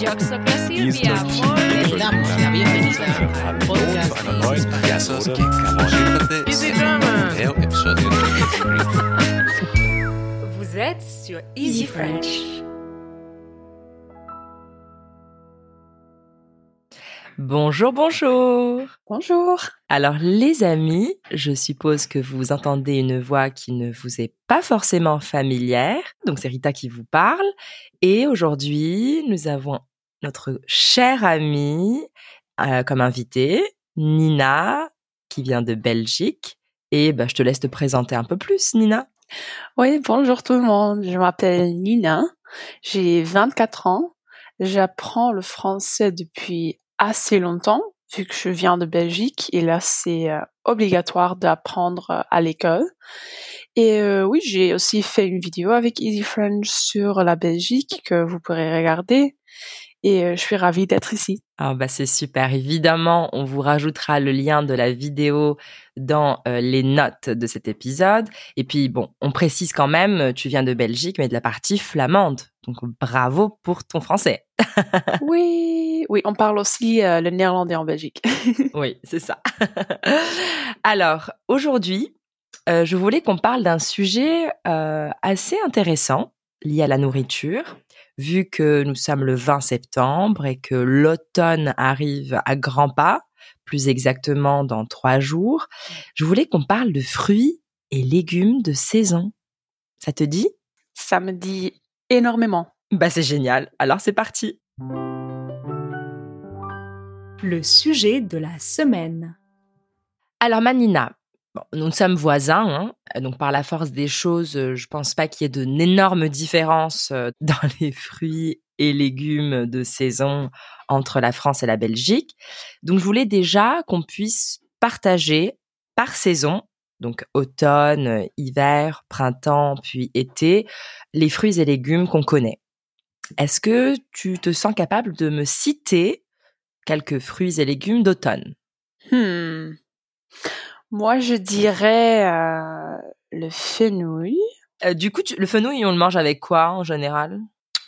Vous êtes sur Easy French. Bonjour, bonjour. Bonjour. Alors les amis, je suppose que vous entendez une voix qui ne vous est pas forcément familière. Donc c'est Rita qui vous parle. Et aujourd'hui, nous avons notre chère amie euh, comme invitée, Nina, qui vient de Belgique. Et bah, je te laisse te présenter un peu plus, Nina. Oui, bonjour tout le monde. Je m'appelle Nina. J'ai 24 ans. J'apprends le français depuis assez longtemps, vu que je viens de Belgique et là c'est euh, obligatoire d'apprendre euh, à l'école. Et euh, oui, j'ai aussi fait une vidéo avec Easy French sur la Belgique que vous pourrez regarder. Et euh, je suis ravie d'être ici. Ah bah c'est super. Évidemment, on vous rajoutera le lien de la vidéo dans euh, les notes de cet épisode. Et puis bon, on précise quand même, tu viens de Belgique, mais de la partie flamande. Donc bravo pour ton français. oui, oui, on parle aussi euh, le néerlandais en Belgique. oui, c'est ça. Alors aujourd'hui, euh, je voulais qu'on parle d'un sujet euh, assez intéressant lié à la nourriture vu que nous sommes le 20 septembre et que l'automne arrive à grands pas, plus exactement dans trois jours, je voulais qu'on parle de fruits et légumes de saison. Ça te dit? Ça me dit énormément. Bah c'est génial. Alors c'est parti. Le sujet de la semaine. Alors Manina, Bon, nous sommes voisins, hein, donc par la force des choses, euh, je pense pas qu'il y ait d'énormes différences euh, dans les fruits et légumes de saison entre la France et la Belgique. Donc je voulais déjà qu'on puisse partager par saison, donc automne, hiver, printemps, puis été, les fruits et légumes qu'on connaît. Est-ce que tu te sens capable de me citer quelques fruits et légumes d'automne? Hmm. Moi, je dirais euh, le fenouil. Euh, du coup, tu- le fenouil, on le mange avec quoi en général?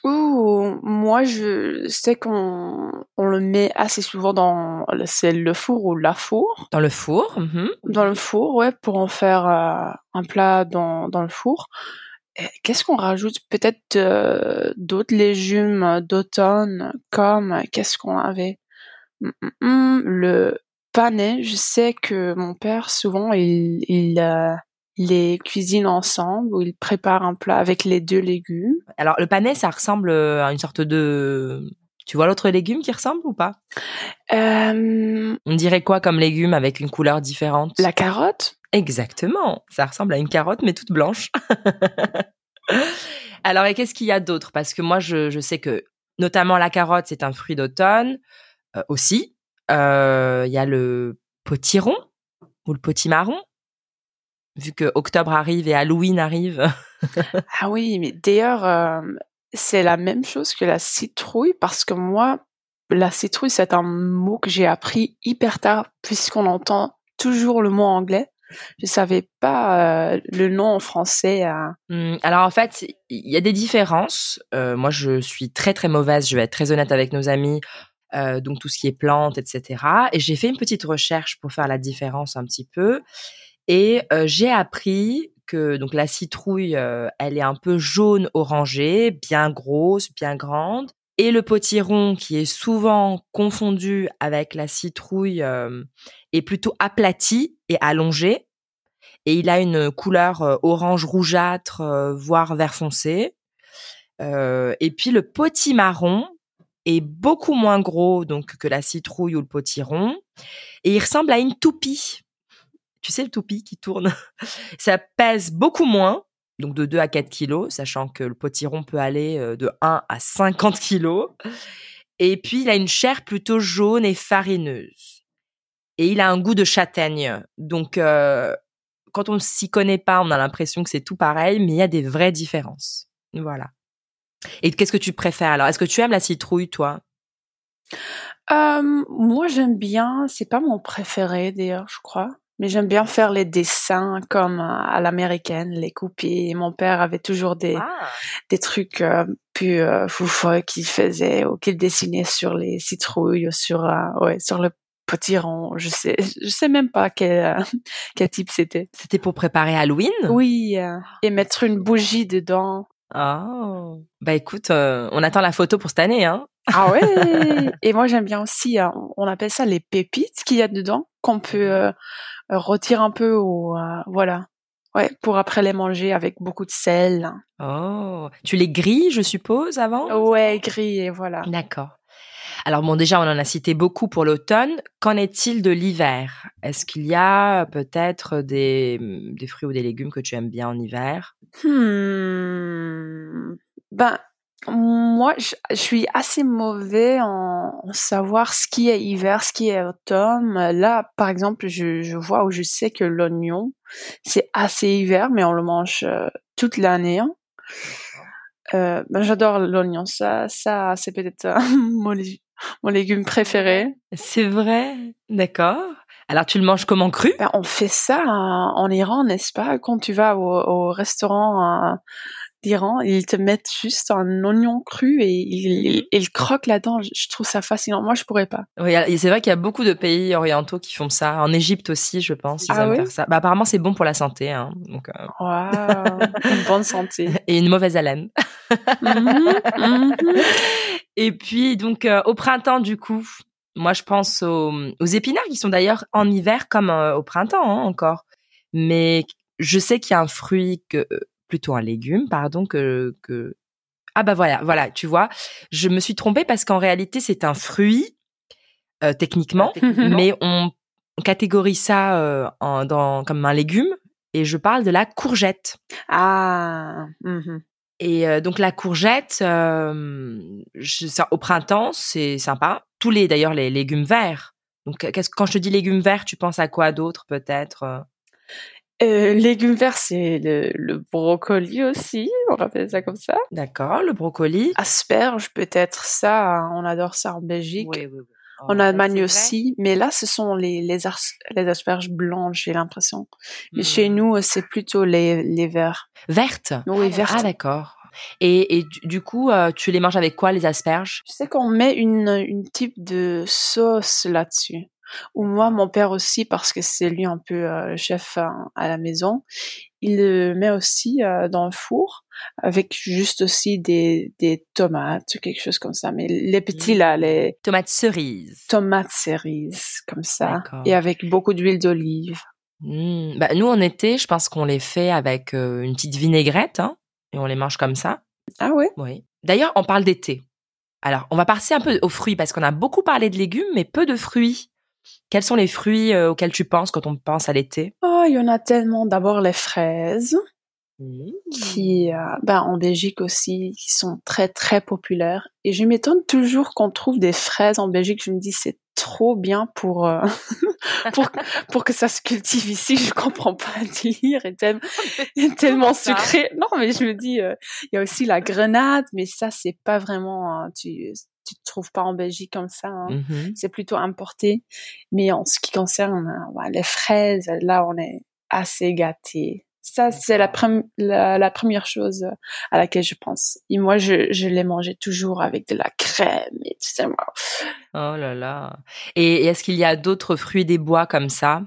Ouh, moi, je sais qu'on on le met assez souvent dans le- c'est le four ou la four. Dans le four. mhm. Dans le four, ouais, pour en faire euh, un plat dans, dans le four. Qu'est-ce qu'on rajoute? Peut-être euh, d'autres légumes d'automne, comme qu'est-ce qu'on avait? Hum, hum, hum, Le panais, je sais que mon père, souvent, il, il euh, les cuisine ensemble, ou il prépare un plat avec les deux légumes. Alors, le panais, ça ressemble euh, à une sorte de... Tu vois l'autre légume qui ressemble ou pas? Euh, On dirait quoi comme légume avec une couleur différente? la carotte Exactement. Ça ressemble à une carotte, mais toute blanche. Alors, et qu'est-ce qu'il y a d'autre? Parce que moi, je, je sais que, notamment la carotte, c'est un fruit d'automne euh, aussi. Euh, Il y a le potiron ou le potimarron. Vu que octobre arrive et Halloween arrive. Ah oui, mais d'ailleurs, euh, c'est la même chose que la citrouille parce que moi, la citrouille, c'est un mot que j'ai appris hyper tard puisqu'on entend toujours le mot anglais. Je savais pas euh, le nom en français. euh. Hum, Alors en fait, il y a des différences. Euh, moi, je suis très très mauvaise. Je vais être très honnête avec nos amis. Euh, donc tout ce qui est plantes, etc. Et j'ai fait une petite recherche pour faire la différence un petit peu. Et euh, j'ai appris que donc la citrouille, euh, elle est un peu jaune orangée, bien grosse, bien grande. Et le potiron, qui est souvent confondu avec la citrouille, euh, est plutôt aplati et allongé. Et il a une couleur euh, orange rougeâtre, voire vert foncé. Et puis le potimarron est beaucoup moins gros donc que la citrouille ou le potiron. Et il ressemble à une toupie. Tu sais, le toupie qui tourne? Ça pèse beaucoup moins, donc de 2 à 4 kilos, sachant que le potiron peut aller euh, de 1 à 50 kilos. Et puis, il a une chair plutôt jaune et farineuse. Et il a un goût de châtaigne. Donc, euh, quand on ne s'y connaît pas, on a l'impression que c'est tout pareil, mais il y a des vraies différences. Voilà. Et qu'est-ce que tu préfères alors? Est-ce que tu aimes la citrouille, toi? Euh, moi, j'aime bien. C'est pas mon préféré d'ailleurs, je crois. Mais j'aime bien faire les dessins comme euh, à l'américaine, les copier. Mon père avait toujours des, Ah. des trucs euh, plus euh, qu'il faisait ou qu'il dessinait sur les citrouilles ou sur, euh, ouais, sur le potiron. Je sais, je sais même pas quel, euh, quel type c'était. C'était pour préparer Halloween? Oui, et mettre une bougie dedans. Oh. Bah écoute, euh, on attend la photo pour cette année, hein. Ah ouais Et moi j'aime bien aussi, euh, on appelle ça les pépites qu'il y a dedans, qu'on peut euh, retirer un peu ou euh, voilà. Ouais, pour après les manger avec beaucoup de sel. Oh. Tu les grilles, je suppose, avant? Ouais, grillé, voilà. D'accord. Alors bon, déjà, on en a cité beaucoup pour l'automne. Qu'en est-il de l'hiver? Est-ce qu'il y a peut-être des, des fruits ou des légumes que tu aimes bien en hiver? Hmm. Ben, moi, je, je suis assez mauvais en, en savoir ce qui est hiver, ce qui est automne. Là, par exemple, je, je vois où je sais que l'oignon, c'est assez hiver, mais on le mange euh, toute l'année. hein. Euh, ben, j'adore l'oignon. Ça, ça, c'est peut-être euh, mon, lé- mon légume préféré. C'est vrai D'accord. Alors, tu le manges comment cru? Ben, on fait ça en, en Iran, n'est-ce pas? Quand tu vas au, au restaurant euh, d'Iran, ils te mettent juste un oignon cru et ils, ils, ils croquent là-dedans. Je, trouve ça fascinant. Moi, je pourrais pas. Oui, c'est vrai qu'il y a beaucoup de pays orientaux qui font ça. En Égypte aussi, je pense, ils Ah aiment oui? faire ça. Bah, apparemment, c'est bon pour la santé. Hein. Donc, euh, une bonne santé. et une mauvaise haleine. Mhm, mhm. Et puis, donc, euh, au printemps, du coup, moi, je pense aux, aux épinards qui sont d'ailleurs en hiver comme euh, au printemps hein, encore. Mais je sais qu'il y a un fruit, que, euh, plutôt un légume, pardon, que, que... Ah bah voilà, voilà, tu vois. Je me suis trompée parce qu'en réalité, c'est un fruit, euh, techniquement, mais on catégorise ça euh, en, dans, comme un légume. Et je parle de la courgette. Ah, mhm. Et euh, donc la courgette, euh, je- ça, au printemps, c'est sympa. Tous les d'ailleurs les légumes verts. Donc qu'est-ce quand je te dis légumes verts, tu penses à quoi d'autre peut-être euh? Légumes verts, c'est le, le brocoli aussi. On appelle ça comme ça. D'accord, le brocoli. Asperges, peut-être ça. On adore ça en Belgique. oui, oui. En Allemagne aussi, mais là, ce sont les, les, les asperges blanches, j'ai l'impression. Mais chez Hmm. nous, c'est plutôt les, les verts. Vertes? Oui, vertes. Ah d'accord. Et, et du, du coup, euh, tu les manges avec quoi les asperges? Je sais qu'on met une, une type de sauce là-dessus. Ou moi, mon père aussi, parce que c'est lui un peu euh, le chef euh, à la maison, il le met aussi euh, dans le four avec juste aussi des, des tomates ou quelque chose comme ça. Mais les petits là, les Tomates cerises. tomates cerises comme ça, et avec beaucoup d'huile d'olive. Hmm, Bah, nous en été, je pense qu'on les fait avec euh, une petite vinaigrette hein, et on les mange comme ça. Ah ouais? Oui. D'ailleurs, on parle d'été. Alors, on va passer un peu aux fruits parce qu'on a beaucoup parlé de légumes, mais peu de fruits. Quels sont les fruits euh, auxquels tu penses quand on pense à l'été? Oh, il y en a tellement. D'abord les fraises, Mmh. qui, euh, ben, en Belgique aussi, qui sont très très populaires. Et je m'étonne toujours qu'on trouve des fraises en Belgique. Je me dis c'est trop bien pour euh, pour pour que ça se cultive ici. Je comprends pas le délire et tellement, et tellement sucré. Non, mais je me dis euh, il y a aussi la grenade, mais ça c'est pas vraiment. tu tu trouves pas en Belgique comme ça. hein. Mhm. c'est plutôt importé. Mais en ce qui concerne euh, ouais, les fraises, là, on est assez gâtés. Ça, c'est la, prem- la, la première chose à laquelle je pense. Et moi, je, je les mangeais toujours avec de la crème et tout ça. Oh là là. Et, et est-ce qu'il y a d'autres fruits des bois comme ça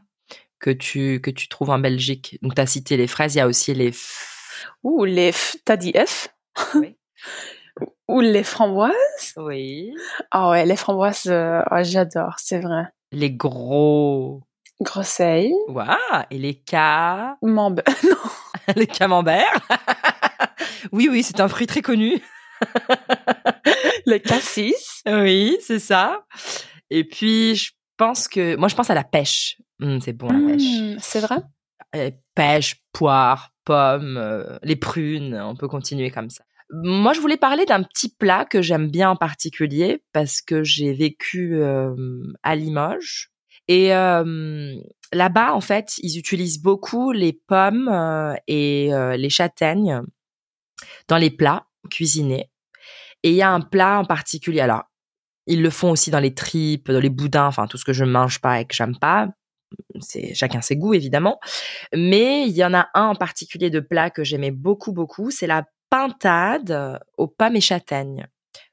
que tu, que tu trouves en Belgique? Donc, tu as cité les fraises, il y a aussi les... f- Ou les, f- t'as dit F? Oui. Ou les framboises. Oui. Ah ouais, les framboises, euh, ouais, j'adore, c'est vrai. Les gros... Grosseille. Waouh Et les cas... Mambe. non. les camemberts Oui, oui, c'est un fruit très connu. Les cassis. Oui, c'est ça. Et puis, je pense que... Moi, je pense à la pêche. Hum, c'est bon, la pêche. Hmm, c'est vrai? Euh, pêche, poire, pommes, euh, les prunes, on peut continuer comme ça. Moi, je voulais parler d'un petit plat que j'aime bien en particulier parce que j'ai vécu à Limoges. Et là-bas, en fait, ils utilisent beaucoup les pommes euh, et euh, les châtaignes dans les plats cuisinés. Et il y a un plat en particulier. Alors, ils le font aussi dans les tripes, dans les boudins, enfin tout ce que je mange pas et que j'aime pas. c'est chacun ses goûts évidemment. Mais il y en a un en particulier de plat que j'aimais beaucoup beaucoup, c'est la pintade aux pommes et châtaignes.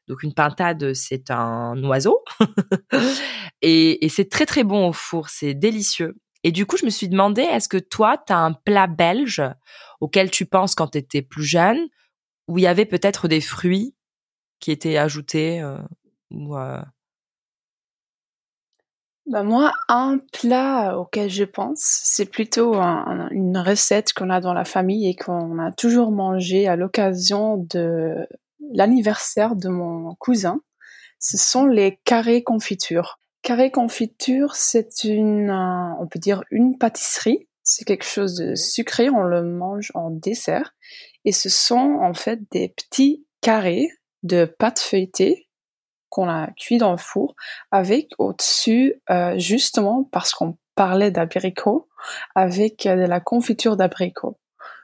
Donc une pintade, c'est un oiseau et, et c'est très très bon au four, c'est délicieux. Et du coup, je me suis demandé, est-ce que toi, tu as un plat belge auquel tu penses quand tu étais plus jeune, où il y avait peut-être des fruits qui étaient ajoutés euh, ou, euh, Bah moi, un plat auquel je pense, c'est plutôt un- une recette qu'on a dans la famille et qu'on a toujours mangé à l'occasion de l'anniversaire de mon cousin. Ce sont les carrés confitures. Carré confiture, c'est une, on peut dire une pâtisserie. C'est quelque chose de sucré, on le mange en dessert. Et ce sont en fait des petits carrés de pâte feuilletée qu'on a cuit dans le four avec au-dessus, euh, justement parce qu'on parlait d'abricots, avec euh, de la confiture d'abricots.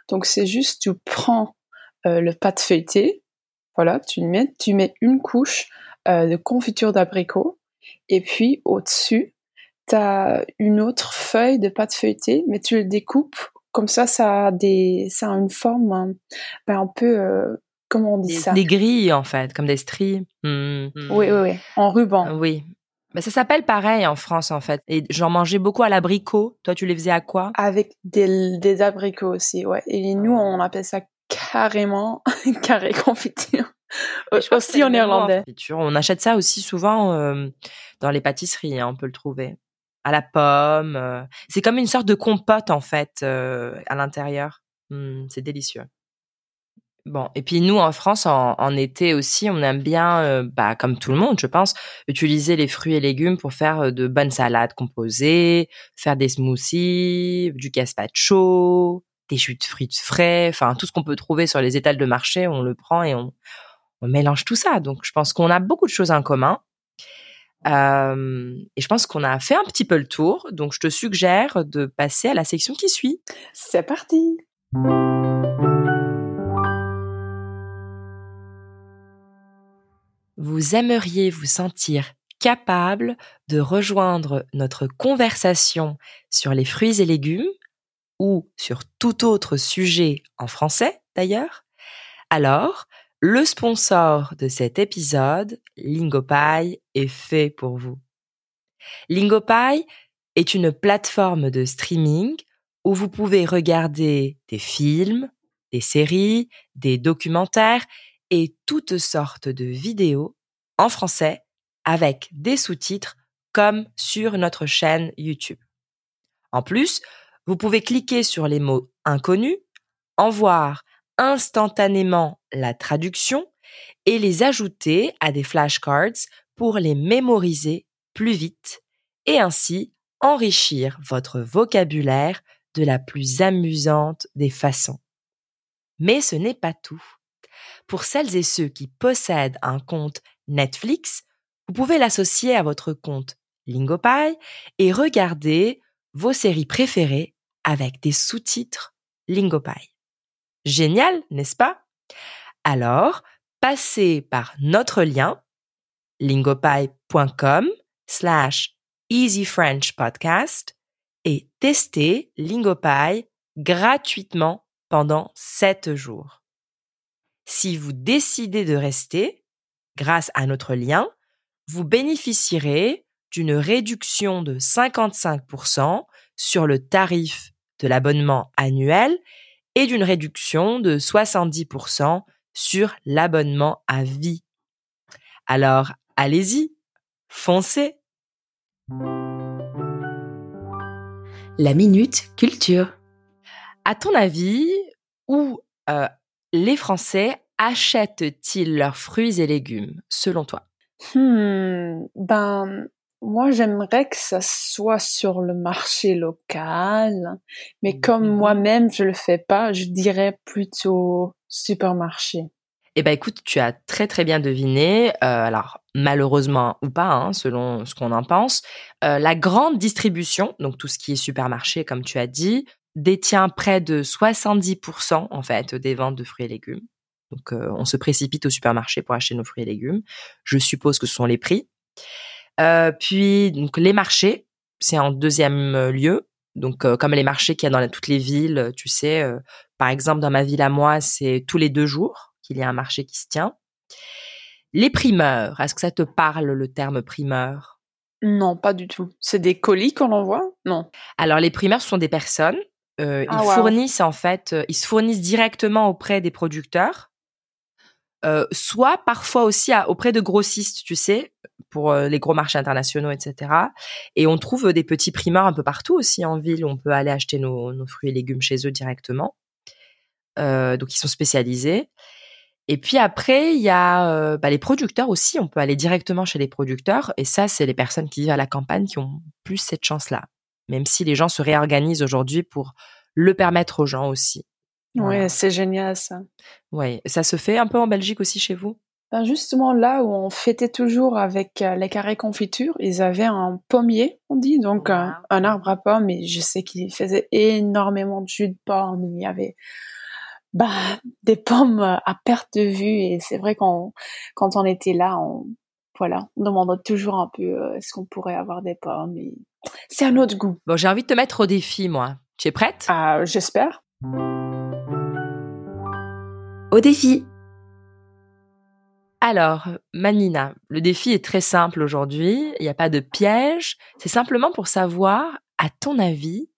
Donc c'est juste, tu prends euh, le pâte feuilleté, voilà, tu mets, tu mets une couche de confiture d'abricot, et puis au-dessus, tu as une autre feuille de pâte feuilletée, mais tu le découpes comme ça, ça a des, ça a une forme hein, ben, un peu, comment on dit des, ça? des grilles en fait, comme des stries. Hmm. Oui, oui, oui, en ruban. Oui. Mais ça s'appelle pareil en France en fait. Et j'en mangeais beaucoup à l'abricot. Toi, tu les faisais à quoi? Avec des, des abricots aussi, ouais. Et nous, on appelle ça carrément carré confiture. C'est aussi en néerlandais. confiture. On achète ça aussi souvent euh, dans les pâtisseries. hein, on peut le trouver à la pomme. euh. C'est comme une sorte de compote en fait euh, à l'intérieur. Hmm, c'est délicieux. Bon, et puis nous en France, en, été aussi, on aime bien, euh, bah, comme tout le monde, je pense, utiliser les fruits et légumes pour faire euh, de bonnes salades composées, faire des smoothies, du gazpacho, des jus de fruits frais, enfin tout ce qu'on peut trouver sur les étals de marché, on le prend et on, on mélange tout ça. Donc je pense qu'on a beaucoup de choses en commun. Euh, et je pense qu'on a fait un petit peu le tour. Donc je te suggère de passer à la section qui suit. C'est parti. Vous aimeriez vous sentir capable de rejoindre notre conversation sur les fruits et légumes ou sur tout autre sujet en français d'ailleurs? Alors, le sponsor de cet épisode, Lingopie, est fait pour vous. Lingopie est une plateforme de streaming où vous pouvez regarder des films, des séries, des documentaires et toutes sortes de vidéos en français avec des sous-titres comme sur notre chaîne YouTube. En plus, vous pouvez cliquer sur les mots inconnus, en voir instantanément la traduction et les ajouter à des flashcards pour les mémoriser plus vite et ainsi enrichir votre vocabulaire de la plus amusante des façons. Mais ce n'est pas tout. Pour celles et ceux qui possèdent un compte Netflix, vous pouvez l'associer à votre compte Lingopie et regarder vos séries préférées avec des sous-titres Lingopie. Génial, n'est-ce pas? Alors, passez par notre lien lingopie.com slash Easy French Podcast et testez Lingopie gratuitement pendant 7 jours. Si vous décidez de rester, grâce à notre lien, vous bénéficierez d'une réduction de 55% sur le tarif de l'abonnement annuel et d'une réduction de 70% sur l'abonnement à vie. Alors, allez-y, foncez La minute culture. À ton avis, où euh, les Français achètent-ils leurs fruits et légumes, selon toi? Hmm, ben, moi, j'aimerais que ça soit sur le marché local, mais comme Mhm. moi-même, je le fais pas, je dirais plutôt supermarché. Eh ben écoute, tu as très très bien deviné. Euh, alors malheureusement ou pas, hein, selon ce qu'on en pense, euh, la grande distribution, donc tout ce qui est supermarché, comme tu as dit, détient près de 70% en fait des ventes de fruits et légumes. Donc euh, on se précipite au supermarché pour acheter nos fruits et légumes. Je suppose que ce sont les prix. Euh, puis donc les marchés, c'est en deuxième euh, lieu. Donc, euh, comme les marchés qu'il y a dans la- toutes les villes, tu sais, par exemple, dans ma ville à moi, c'est tous les deux jours qu'il y a un marché qui se tient. Les primeurs, est-ce que ça te parle le terme primeur? Non, pas du tout. C'est des colis qu'on envoie? Non. Alors, les primeurs sont des personnes. Euh, Ah, ils wow. fournissent en fait, euh, ils se fournissent directement auprès des producteurs, euh, soit parfois aussi à- auprès de grossistes, tu sais, pour euh, les gros marchés internationaux, etc. Et on trouve des petits primeurs un peu partout aussi en ville où on peut aller acheter nos, nos fruits et légumes chez eux directement. Donc ils sont spécialisés. Et puis après, il y a euh, bah, les producteurs aussi. On peut aller directement chez les producteurs. Et ça, c'est les personnes qui vivent à la campagne qui ont plus cette chance-là. Même si les gens se réorganisent aujourd'hui pour le permettre aux gens aussi. Voilà. Ouais, c'est génial ça. Ouais, ça se fait un peu en Belgique aussi chez vous? Ben justement là où on fêtait toujours avec euh, les carrés confiture, ils avaient un pommier, on dit, donc un, Wow. un arbre à pommes, et je sais qu'ils faisaient énormément de jus de pomme, il y avait bah, des pommes euh, à perte de vue, et c'est vrai qu'on quand on était là, on voilà, on demandait toujours un peu euh, est-ce qu'on pourrait avoir des pommes, et c'est un autre goût. Bon, j'ai envie de te mettre au défi, moi. Tu es prête? Ah, j'espère. Au défi. Alors, Manina, le défi est très simple aujourd'hui. Il n'y a pas de piège. C'est simplement pour savoir, à ton avis,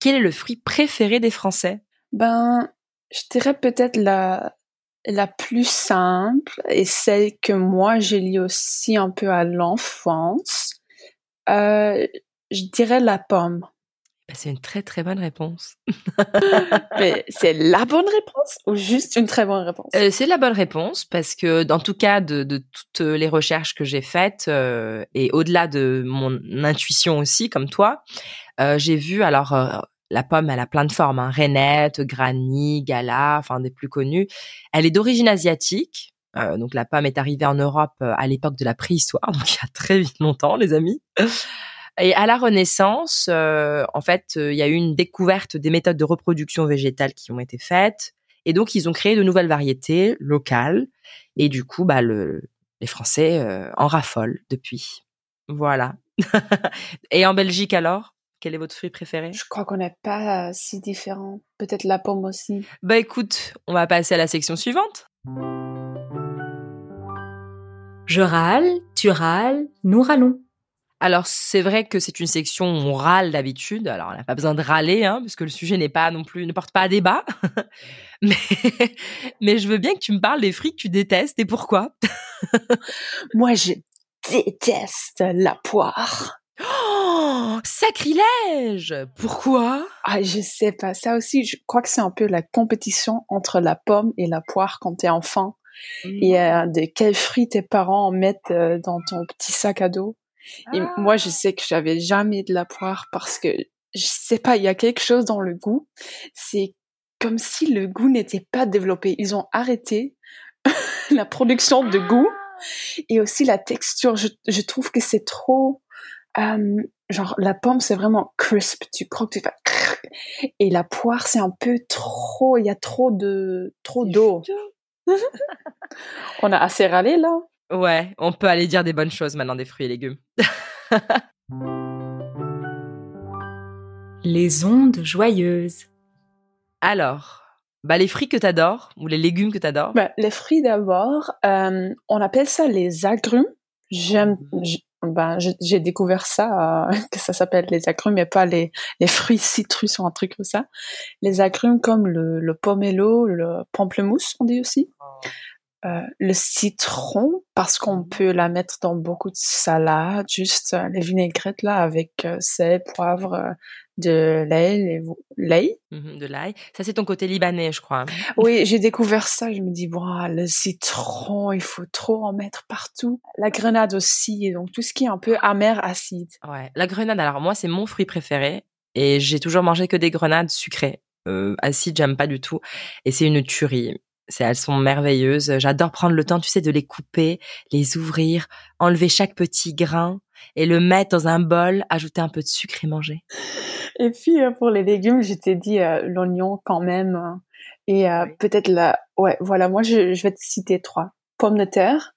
quel est le fruit préféré des Français? Ben, je dirais peut-être la, la plus simple et celle que moi j'ai liée aussi un peu à l'enfance. Euh, je dirais la pomme. Ben, C'est une très très bonne réponse. Mais c'est la bonne réponse ou juste une très bonne réponse? Euh, c'est la bonne réponse parce que, dans tout cas, de, de toutes les recherches que j'ai faites euh, et au-delà de mon intuition aussi, comme toi, euh, j'ai vu alors la pomme, elle a plein de formes, hein, rainette, granny, gala, enfin des plus connues. Elle est d'origine asiatique. Euh, donc la pomme est arrivée en Europe euh, à l'époque de la préhistoire, donc il y a très vite longtemps, les amis. Et à la Renaissance, euh, en fait, il y a eu une découverte des méthodes de reproduction végétale qui ont été faites. Et donc, ils ont créé de nouvelles variétés locales. Et du coup, bah, le, les Français en raffolent depuis. Voilà. Et en Belgique, alors? Quel est votre fruit préféré? Je crois qu'on n'est pas euh, si différents. Peut-être la pomme aussi. Bah écoute, on va passer à la section suivante. Je râle, tu râles, nous râlons. Alors, c'est vrai que c'est une section où on râle d'habitude. Alors, on n'a pas besoin de râler, hein, puisque le sujet n'est pas non plus, ne porte pas à débat. mais, mais je veux bien que tu me parles des fruits que tu détestes et pourquoi? Moi, je déteste la poire. Oh, sacrilège Pourquoi? Ah, je sais pas. Ça aussi, je crois que c'est un peu la compétition entre la pomme et la poire quand t'es enfant. Et euh, de quels fruits tes parents mettent euh, dans ton petit sac à dos? Et Ah. moi, je sais que j'avais jamais de la poire parce que je sais pas, il y a quelque chose dans le goût. C'est comme si le goût n'était pas développé. Ils ont arrêté la production de goût et aussi la texture. Je, je trouve que c'est trop, euh, genre la pomme c'est vraiment crisp. Tu croques, tu fais crrr. et la poire c'est un peu trop. Il y a trop de trop d'eau. On a assez râlé là. Ouais, on peut aller dire des bonnes choses maintenant des fruits et légumes. Les ondes joyeuses. Alors, bah les fruits que t'adores ou les légumes que t'adores? Ben, les fruits d'abord, euh, on appelle ça les agrumes. J'aime, j'- ben, j'ai découvert ça, euh, que ça s'appelle les agrumes et pas les, les fruits citrus ou un truc comme ça. Les agrumes comme le, le pomelo, le pamplemousse, on dit aussi. Euh, le citron, parce qu'on peut la mettre dans beaucoup de salades, juste euh, les vinaigrettes là avec euh, sel, poivre, de l'ail, les- l'ail. Mhm, de l'ail. Ça, c'est ton côté libanais, je crois. Oui, j'ai découvert ça. Je me dis, bon, le citron, il faut trop en mettre partout. La grenade aussi, et donc tout ce qui est un peu amer, acide. Ouais. La grenade, alors moi, c'est mon fruit préféré. Et j'ai toujours mangé que des grenades sucrées. Euh, acides, j'aime pas du tout. Et c'est une tuerie. Elles sont merveilleuses. J'adore prendre le temps, tu sais, de les couper, les ouvrir, enlever chaque petit grain et le mettre dans un bol, ajouter un peu de sucre et manger. Et puis, euh, pour les légumes, je t'ai dit euh, l'oignon quand même. euh, et euh, peut-être la... Ouais, voilà, moi, je, je vais te citer trois. Pommes de terre,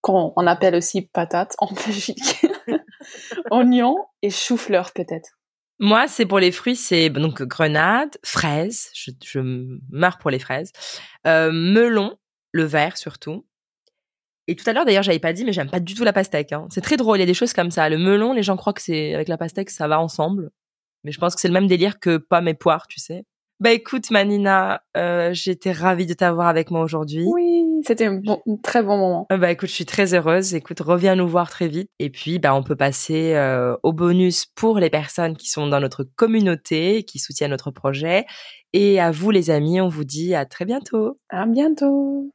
qu'on on appelle aussi patates en Belgique. Oignon et chou-fleur peut-être. Moi, c'est pour les fruits, c'est donc grenade, fraises, je, je meurs pour les fraises, euh, melon, le vert surtout. Et tout à l'heure, d'ailleurs, j'avais pas dit, mais j'aime pas du tout la pastèque. Hein. C'est très drôle, il y a des choses comme ça. Le melon, les gens croient que c'est avec la pastèque, ça va ensemble. Mais je pense que c'est le même délire que pommes et poires, tu sais. Bah écoute, Manina, euh, j'étais ravie de t'avoir avec moi aujourd'hui. Oui, c'était un, bon, un, très bon moment. Euh, bah écoute, je suis très heureuse. Écoute, reviens nous voir très vite. Et puis, bah on peut passer euh, au bonus pour les personnes qui sont dans notre communauté, qui soutiennent notre projet. Et à vous, les amis, on vous dit à très bientôt. À bientôt.